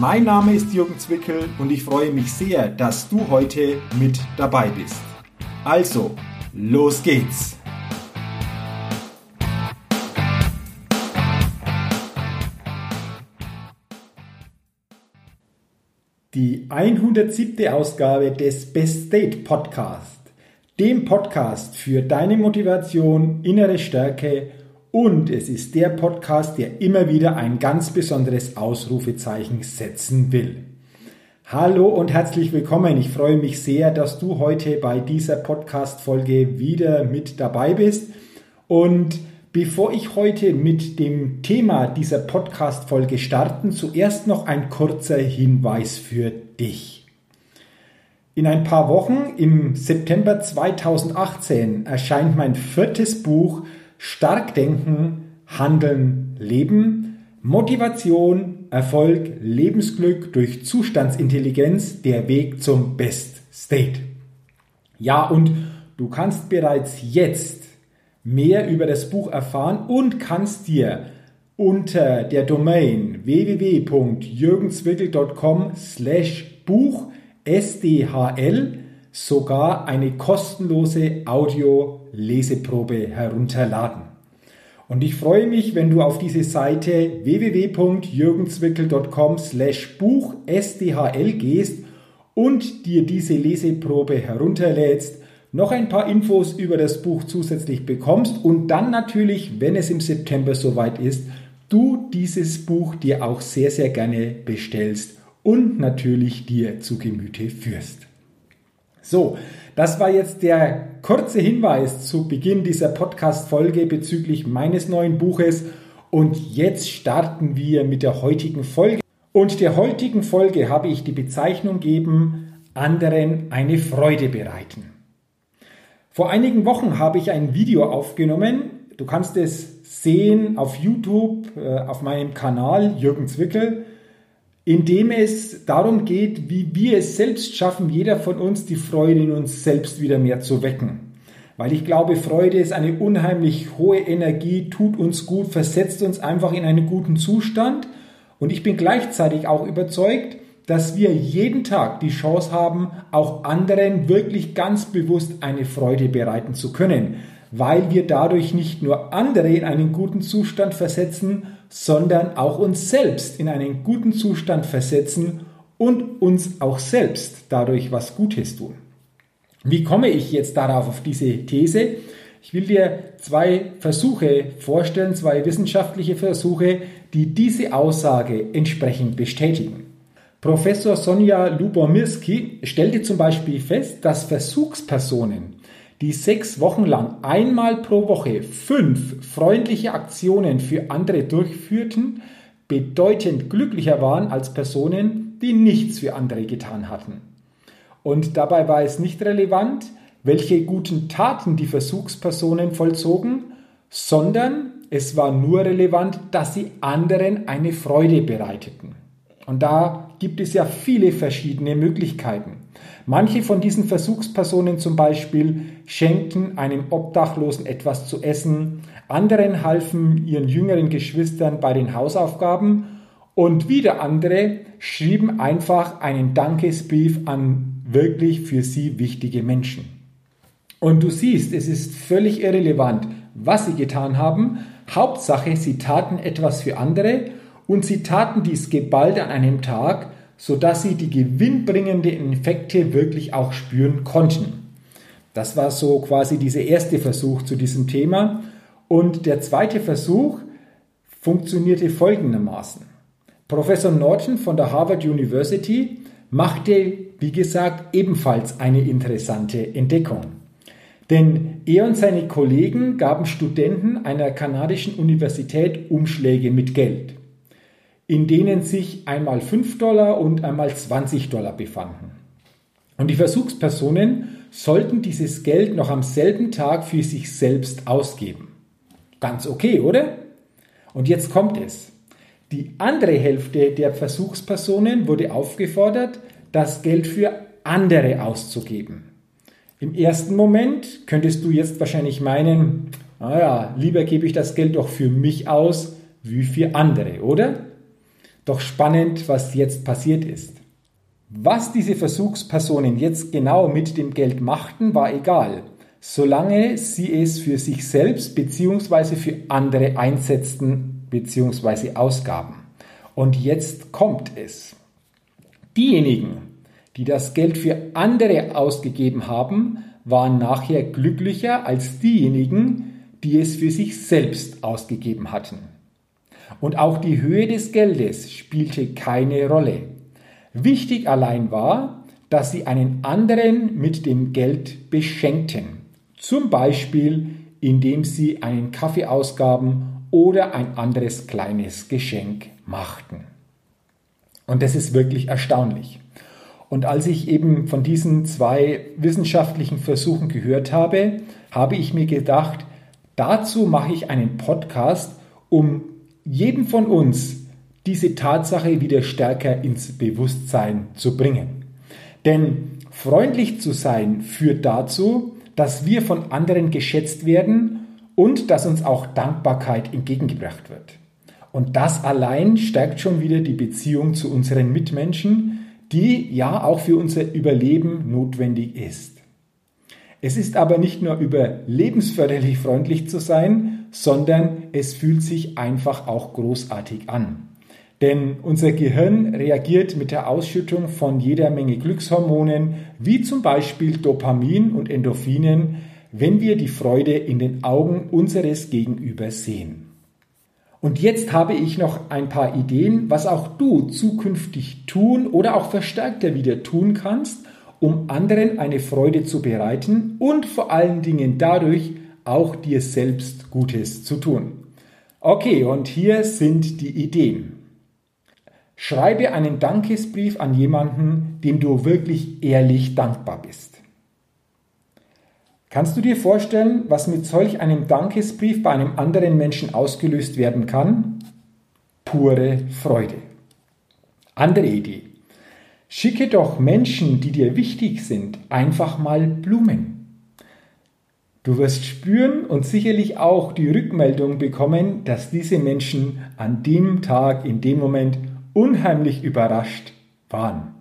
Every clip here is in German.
Mein Name ist Jürgen Zwickel und ich freue mich sehr, dass du heute mit dabei bist. Also, los geht's! Die 107. Ausgabe des Best State Podcast, dem Podcast für deine Motivation, innere Stärke und es ist der Podcast, der immer wieder ein ganz besonderes Ausrufezeichen setzen will. Hallo und herzlich willkommen. Ich freue mich sehr, dass du heute bei dieser Podcast-Folge wieder mit dabei bist. Und bevor ich heute mit dem Thema dieser Podcast-Folge starten, zuerst noch ein kurzer Hinweis für dich. In ein paar Wochen, im September 2018, erscheint mein viertes Buch Stark denken, handeln, leben, Motivation, Erfolg, Lebensglück durch Zustandsintelligenz, der Weg zum Best State. Ja, und du kannst bereits jetzt mehr über das Buch erfahren und kannst dir unter der Domain www.jürgenswickel.com slash Buch SDHL sogar eine kostenlose Audio-Leseprobe herunterladen. Und ich freue mich, wenn du auf diese Seite www.jürgenzwickel.com slash Buch SDHL gehst und dir diese Leseprobe herunterlädst, noch ein paar Infos über das Buch zusätzlich bekommst und dann natürlich, wenn es im September soweit ist, du dieses Buch dir auch sehr, sehr gerne bestellst und natürlich dir zu Gemüte führst. So, das war jetzt der kurze Hinweis zu Beginn dieser Podcast-Folge bezüglich meines neuen Buches. Und jetzt starten wir mit der heutigen Folge. Und der heutigen Folge habe ich die Bezeichnung gegeben, anderen eine Freude bereiten. Vor einigen Wochen habe ich ein Video aufgenommen. Du kannst es sehen auf YouTube, äh, auf meinem Kanal Jürgen Zwickel in dem es darum geht, wie wir es selbst schaffen, jeder von uns die Freude in uns selbst wieder mehr zu wecken. Weil ich glaube, Freude ist eine unheimlich hohe Energie, tut uns gut, versetzt uns einfach in einen guten Zustand. Und ich bin gleichzeitig auch überzeugt, dass wir jeden Tag die Chance haben, auch anderen wirklich ganz bewusst eine Freude bereiten zu können, weil wir dadurch nicht nur andere in einen guten Zustand versetzen, sondern auch uns selbst in einen guten Zustand versetzen und uns auch selbst dadurch was Gutes tun. Wie komme ich jetzt darauf, auf diese These? Ich will dir zwei Versuche vorstellen, zwei wissenschaftliche Versuche, die diese Aussage entsprechend bestätigen. Professor Sonja Lubomirski stellte zum Beispiel fest, dass Versuchspersonen die sechs Wochen lang einmal pro Woche fünf freundliche Aktionen für andere durchführten, bedeutend glücklicher waren als Personen, die nichts für andere getan hatten. Und dabei war es nicht relevant, welche guten Taten die Versuchspersonen vollzogen, sondern es war nur relevant, dass sie anderen eine Freude bereiteten. Und da gibt es ja viele verschiedene Möglichkeiten. Manche von diesen Versuchspersonen zum Beispiel schenkten einem Obdachlosen etwas zu essen, anderen halfen ihren jüngeren Geschwistern bei den Hausaufgaben und wieder andere schrieben einfach einen Dankesbrief an wirklich für sie wichtige Menschen. Und du siehst, es ist völlig irrelevant, was sie getan haben. Hauptsache, sie taten etwas für andere und sie taten dies geballt an einem Tag, sodass sie die gewinnbringenden Effekte wirklich auch spüren konnten. Das war so quasi dieser erste Versuch zu diesem Thema. Und der zweite Versuch funktionierte folgendermaßen. Professor Norton von der Harvard University machte, wie gesagt, ebenfalls eine interessante Entdeckung. Denn er und seine Kollegen gaben Studenten einer kanadischen Universität Umschläge mit Geld in denen sich einmal 5 Dollar und einmal 20 Dollar befanden. Und die Versuchspersonen sollten dieses Geld noch am selben Tag für sich selbst ausgeben. Ganz okay, oder? Und jetzt kommt es. Die andere Hälfte der Versuchspersonen wurde aufgefordert, das Geld für andere auszugeben. Im ersten Moment könntest du jetzt wahrscheinlich meinen, naja, lieber gebe ich das Geld doch für mich aus wie für andere, oder? Doch spannend, was jetzt passiert ist. Was diese Versuchspersonen jetzt genau mit dem Geld machten, war egal, solange sie es für sich selbst bzw. für andere einsetzten bzw. ausgaben. Und jetzt kommt es. Diejenigen, die das Geld für andere ausgegeben haben, waren nachher glücklicher als diejenigen, die es für sich selbst ausgegeben hatten. Und auch die Höhe des Geldes spielte keine Rolle. Wichtig allein war, dass sie einen anderen mit dem Geld beschenkten. Zum Beispiel, indem sie einen Kaffee ausgaben oder ein anderes kleines Geschenk machten. Und das ist wirklich erstaunlich. Und als ich eben von diesen zwei wissenschaftlichen Versuchen gehört habe, habe ich mir gedacht, dazu mache ich einen Podcast, um jedem von uns diese Tatsache wieder stärker ins Bewusstsein zu bringen. Denn freundlich zu sein führt dazu, dass wir von anderen geschätzt werden und dass uns auch Dankbarkeit entgegengebracht wird. Und das allein stärkt schon wieder die Beziehung zu unseren Mitmenschen, die ja auch für unser Überleben notwendig ist. Es ist aber nicht nur überlebensförderlich freundlich zu sein, sondern es fühlt sich einfach auch großartig an. Denn unser Gehirn reagiert mit der Ausschüttung von jeder Menge Glückshormonen, wie zum Beispiel Dopamin und Endorphinen, wenn wir die Freude in den Augen unseres Gegenübers sehen. Und jetzt habe ich noch ein paar Ideen, was auch du zukünftig tun oder auch verstärkter wieder tun kannst, um anderen eine Freude zu bereiten und vor allen Dingen dadurch auch dir selbst Gutes zu tun. Okay, und hier sind die Ideen. Schreibe einen Dankesbrief an jemanden, dem du wirklich ehrlich dankbar bist. Kannst du dir vorstellen, was mit solch einem Dankesbrief bei einem anderen Menschen ausgelöst werden kann? Pure Freude. Andere Idee. Schicke doch Menschen, die dir wichtig sind, einfach mal Blumen. Du wirst spüren und sicherlich auch die Rückmeldung bekommen, dass diese Menschen an dem Tag, in dem Moment unheimlich überrascht waren.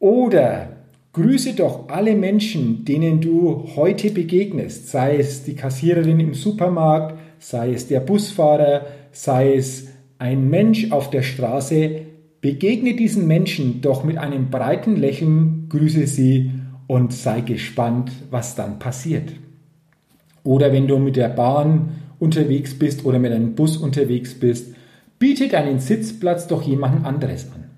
Oder grüße doch alle Menschen, denen du heute begegnest, sei es die Kassiererin im Supermarkt, sei es der Busfahrer, sei es ein Mensch auf der Straße, begegne diesen Menschen doch mit einem breiten Lächeln, grüße sie und sei gespannt, was dann passiert. Oder wenn du mit der Bahn unterwegs bist oder mit einem Bus unterwegs bist, Biete deinen Sitzplatz doch jemandem anderes an.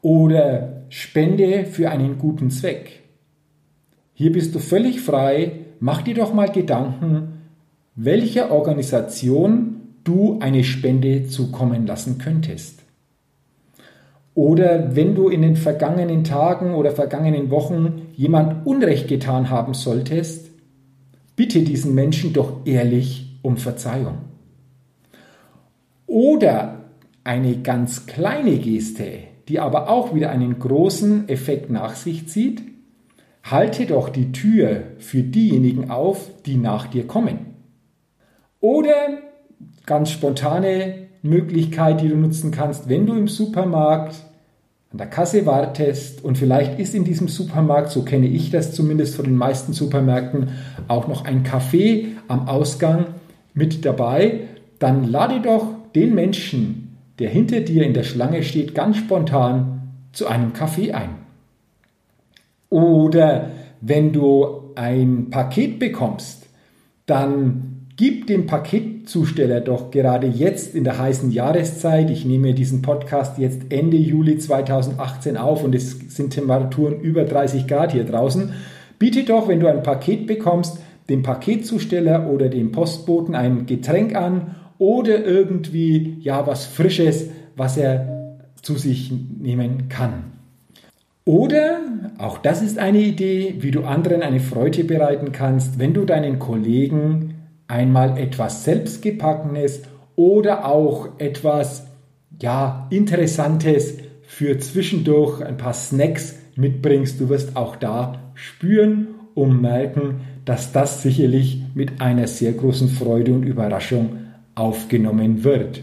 Oder spende für einen guten Zweck. Hier bist du völlig frei. Mach dir doch mal Gedanken, welcher Organisation du eine Spende zukommen lassen könntest. Oder wenn du in den vergangenen Tagen oder vergangenen Wochen jemand Unrecht getan haben solltest, bitte diesen Menschen doch ehrlich um Verzeihung. Oder eine ganz kleine Geste, die aber auch wieder einen großen Effekt nach sich zieht, halte doch die Tür für diejenigen auf, die nach dir kommen. Oder ganz spontane Möglichkeit, die du nutzen kannst, wenn du im Supermarkt an der Kasse wartest und vielleicht ist in diesem Supermarkt, so kenne ich das zumindest von den meisten Supermärkten, auch noch ein Kaffee am Ausgang mit dabei, dann lade doch den Menschen, der hinter dir in der Schlange steht, ganz spontan zu einem Kaffee ein. Oder wenn du ein Paket bekommst, dann gib dem Paketzusteller doch gerade jetzt in der heißen Jahreszeit, ich nehme diesen Podcast jetzt Ende Juli 2018 auf und es sind Temperaturen über 30 Grad hier draußen, biete doch, wenn du ein Paket bekommst, dem Paketzusteller oder dem Postboten ein Getränk an oder irgendwie ja was Frisches, was er zu sich nehmen kann. Oder, auch das ist eine Idee, wie du anderen eine Freude bereiten kannst, wenn du deinen Kollegen einmal etwas Selbstgebackenes oder auch etwas ja, Interessantes für zwischendurch ein paar Snacks mitbringst. Du wirst auch da spüren und merken, dass das sicherlich mit einer sehr großen Freude und Überraschung aufgenommen wird.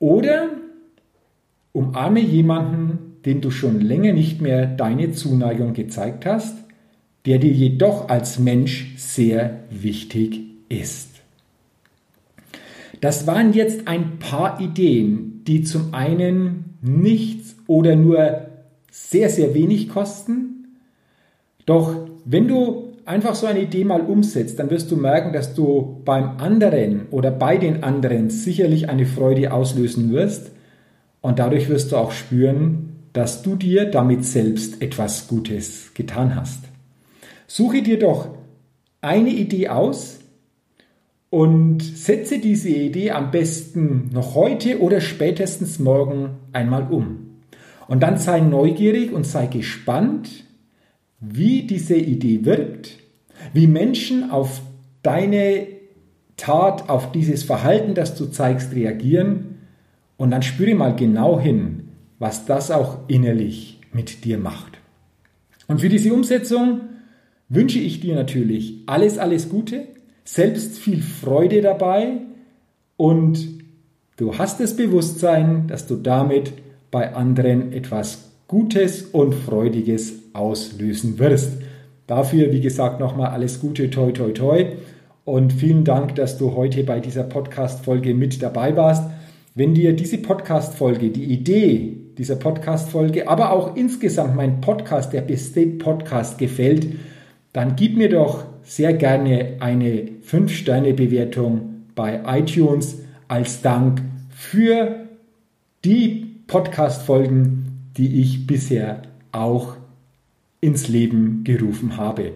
Oder umarme jemanden, den du schon länger nicht mehr deine Zuneigung gezeigt hast, der dir jedoch als Mensch sehr wichtig ist. Das waren jetzt ein paar Ideen, die zum einen nichts oder nur sehr, sehr wenig kosten. Doch wenn du einfach so eine Idee mal umsetzt, dann wirst du merken, dass du beim anderen oder bei den anderen sicherlich eine Freude auslösen wirst. Und dadurch wirst du auch spüren, dass du dir damit selbst etwas Gutes getan hast. Suche dir doch eine Idee aus und setze diese Idee am besten noch heute oder spätestens morgen einmal um. Und dann sei neugierig und sei gespannt, wie diese Idee wirkt, wie Menschen auf deine Tat, auf dieses Verhalten, das du zeigst, reagieren. Und dann spüre mal genau hin, was das auch innerlich mit dir macht. Und für diese Umsetzung wünsche ich dir natürlich alles, alles Gute, selbst viel Freude dabei und du hast das Bewusstsein, dass du damit bei anderen etwas Gutes und Freudiges auslösen wirst. Dafür, wie gesagt, nochmal alles Gute, toi, toi, toi. Und vielen Dank, dass du heute bei dieser Podcast-Folge mit dabei warst. Wenn dir diese Podcast-Folge, die Idee, dieser Podcast-Folge, aber auch insgesamt mein Podcast, der beste Podcast gefällt, dann gib mir doch sehr gerne eine 5-Sterne-Bewertung bei iTunes als Dank für die Podcast-Folgen, die ich bisher auch ins Leben gerufen habe.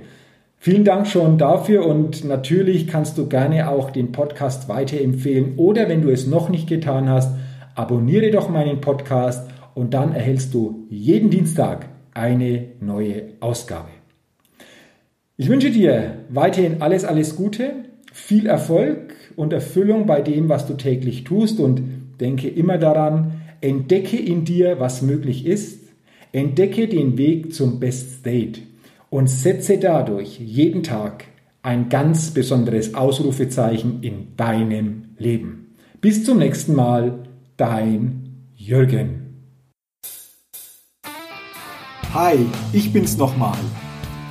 Vielen Dank schon dafür und natürlich kannst du gerne auch den Podcast weiterempfehlen oder wenn du es noch nicht getan hast, abonniere doch meinen Podcast und dann erhältst du jeden Dienstag eine neue Ausgabe. Ich wünsche dir weiterhin alles, alles Gute, viel Erfolg und Erfüllung bei dem, was du täglich tust und denke immer daran, entdecke in dir, was möglich ist, entdecke den Weg zum Best State und setze dadurch jeden Tag ein ganz besonderes Ausrufezeichen in deinem Leben. Bis zum nächsten Mal, dein Jürgen. Hi, ich bin's nochmal.